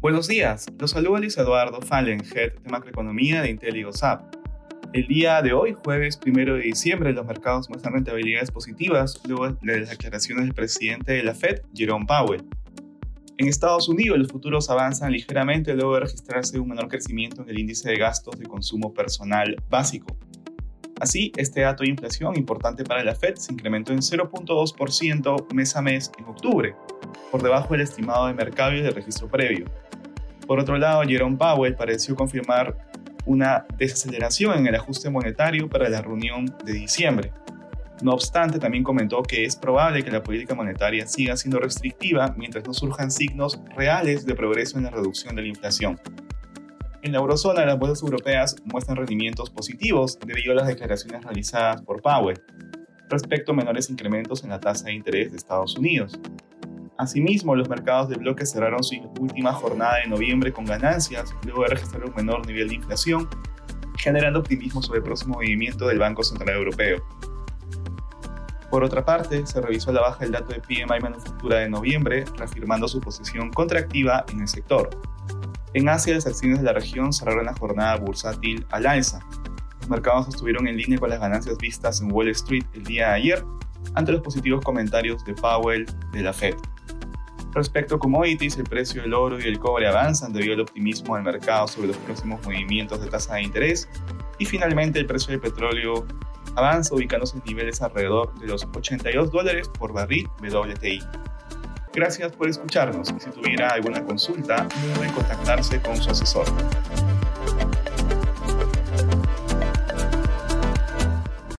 Buenos días, los saluda Luis Eduardo Fallen, Head de Macroeconomía de Intel y El día de hoy, jueves 1 de diciembre, los mercados muestran rentabilidades positivas luego de las declaraciones del presidente de la Fed, Jerome Powell. En Estados Unidos, los futuros avanzan ligeramente luego de registrarse un menor crecimiento en el índice de gastos de consumo personal básico. Así, este dato de inflación importante para la Fed se incrementó en 0.2% mes a mes en octubre, por debajo del estimado de mercado y del registro previo. Por otro lado, Jerome Powell pareció confirmar una desaceleración en el ajuste monetario para la reunión de diciembre. No obstante, también comentó que es probable que la política monetaria siga siendo restrictiva mientras no surjan signos reales de progreso en la reducción de la inflación. En la eurozona, las bolsas europeas muestran rendimientos positivos debido a las declaraciones realizadas por Powell respecto a menores incrementos en la tasa de interés de Estados Unidos. Asimismo, los mercados de bloques cerraron su última jornada de noviembre con ganancias, luego de registrar un menor nivel de inflación, generando optimismo sobre el próximo movimiento del Banco Central Europeo. Por otra parte, se revisó la baja el dato de PMI manufactura de noviembre, reafirmando su posición contractiva en el sector. En Asia, las acciones de la región cerraron la jornada bursátil al alza. Los mercados estuvieron en línea con las ganancias vistas en Wall Street el día de ayer, ante los positivos comentarios de Powell de la Fed. Respecto a commodities, el precio del oro y el cobre avanzan debido al optimismo del mercado sobre los próximos movimientos de tasa de interés. Y finalmente el precio del petróleo avanza ubicándose en niveles alrededor de los 82 dólares por barril WTI. Gracias por escucharnos si tuviera alguna consulta, pueden contactarse con su asesor.